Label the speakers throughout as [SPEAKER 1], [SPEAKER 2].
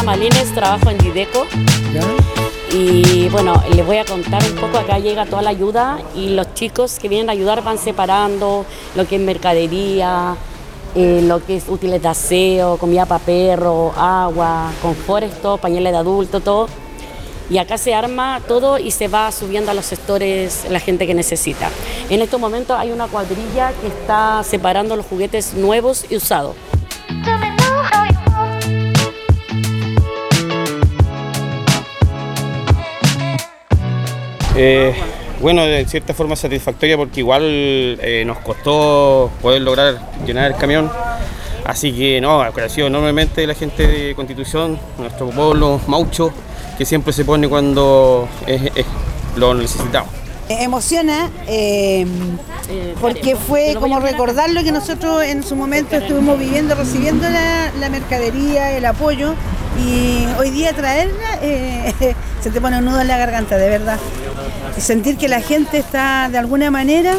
[SPEAKER 1] llama Lines, trabajo en Dideco. Y bueno, les voy a contar un poco, acá llega toda la ayuda y los chicos que vienen a ayudar van separando lo que es mercadería, eh, lo que es útiles de aseo, comida para perro, agua, confort, todo, pañales de adulto, todo. Y acá se arma todo y se va subiendo a los sectores la gente que necesita. En estos momentos hay una cuadrilla que está separando los juguetes nuevos y usados.
[SPEAKER 2] Eh, bueno, de cierta forma satisfactoria porque igual eh, nos costó poder lograr llenar el camión. Así que no, agradecido enormemente la gente de Constitución, nuestro pueblo Maucho, que siempre se pone cuando lo necesitamos.
[SPEAKER 3] Emociona eh, porque fue como recordar lo que nosotros en su momento estuvimos viviendo, recibiendo la mercadería, el apoyo y hoy día traerla eh, se te pone un nudo en la garganta, de verdad. Y sentir que la gente está de alguna manera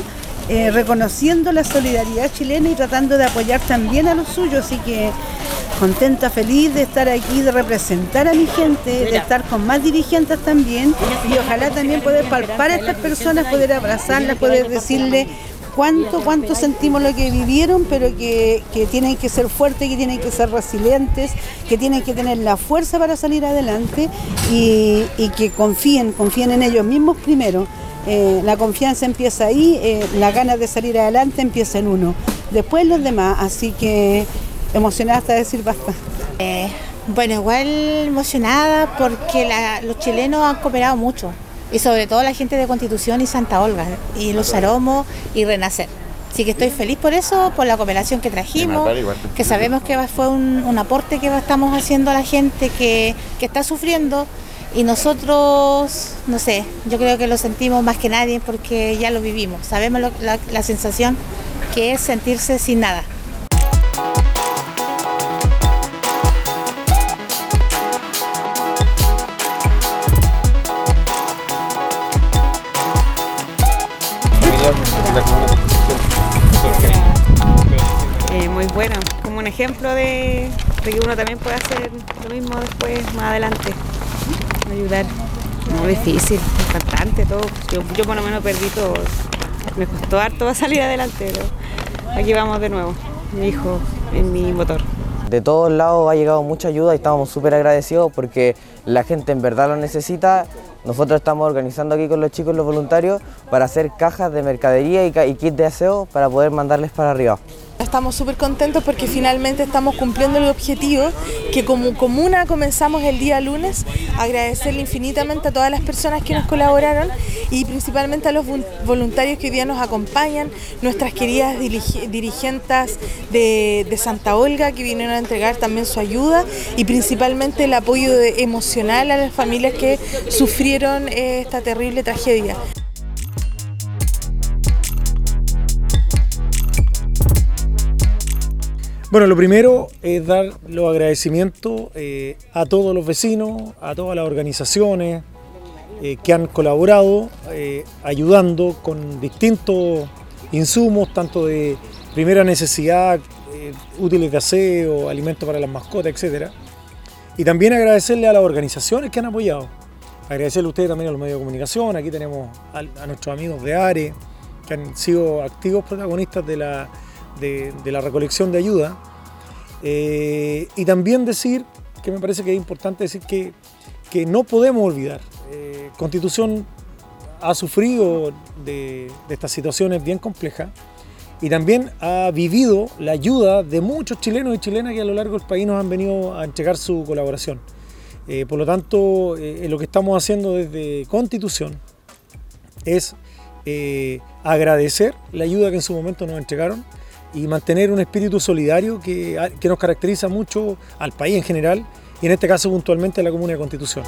[SPEAKER 3] eh, reconociendo la solidaridad chilena y tratando de apoyar también a los suyos, así que contenta, feliz de estar aquí, de representar a mi gente, de estar con más dirigentes también. Y ojalá también poder palpar a estas personas, poder abrazarlas, poder decirle cuánto, cuánto sentimos lo que vivieron, pero que, tienen que ser fuertes, que tienen que ser resilientes, que tienen que tener la fuerza para salir adelante y, que confíen, confíen en ellos mismos primero. Eh, la confianza empieza ahí, eh, la ganas de salir adelante empieza en uno, después los demás, así que emocionada hasta decir basta.
[SPEAKER 4] Eh, bueno, igual emocionada porque los chilenos han cooperado mucho y sobre todo la gente de Constitución y Santa Olga, y Los Aromos y Renacer. Así que estoy feliz por eso, por la cooperación que trajimos, que sabemos que fue un, aporte que estamos haciendo a la gente que, está sufriendo. Y nosotros, no sé, yo creo que lo sentimos más que nadie porque ya lo vivimos, sabemos la sensación que es sentirse sin nada.
[SPEAKER 5] Eh, muy bueno, como un ejemplo de, que uno también puede hacer lo mismo después, más adelante, ayudar. Muy difícil, bastante todo. Yo, por lo menos perdí todo. Me costó harto salir adelante, pero aquí vamos de nuevo, mi hijo en mi motor.
[SPEAKER 6] De todos lados ha llegado mucha ayuda y estamos súper agradecidos porque la gente en verdad lo necesita nosotros estamos organizando aquí con los chicos, los voluntarios, para hacer cajas de mercadería y, y kits de aseo para poder mandarles para arriba.
[SPEAKER 7] Estamos súper contentos porque finalmente estamos cumpliendo el objetivo que como comuna comenzamos el día lunes. Agradecerle infinitamente a todas las personas que nos colaboraron y principalmente a los voluntarios que hoy día nos acompañan, nuestras queridas dirigentes de, Santa Olga que vinieron a entregar también su ayuda y principalmente el apoyo emocional a las familias que sufrieron esta terrible tragedia.
[SPEAKER 8] Bueno, lo primero es dar los agradecimientos eh, a todos los vecinos, a todas las organizaciones eh, que han colaborado eh, ayudando con distintos insumos, tanto de primera necesidad, útiles de aseo, alimentos para las mascotas, etc. Y también agradecerle a las organizaciones que han apoyado. Agradecerle a ustedes también a los medios de comunicación. Aquí tenemos a, nuestros amigos de ARE, que han sido activos protagonistas de la de, la recolección de ayuda. Eh, y también decir, que me parece que es importante decir que, que no podemos olvidar, eh, Constitución ha sufrido de, estas situaciones bien complejas y también ha vivido la ayuda de muchos chilenos y chilenas que a lo largo del país nos han venido a entregar su colaboración. Eh, por lo tanto, lo que estamos haciendo desde Constitución es agradecer la ayuda que en su momento nos entregaron y mantener un espíritu solidario que, que nos caracteriza mucho al país en general y en este caso puntualmente a la Comuna de Constitución.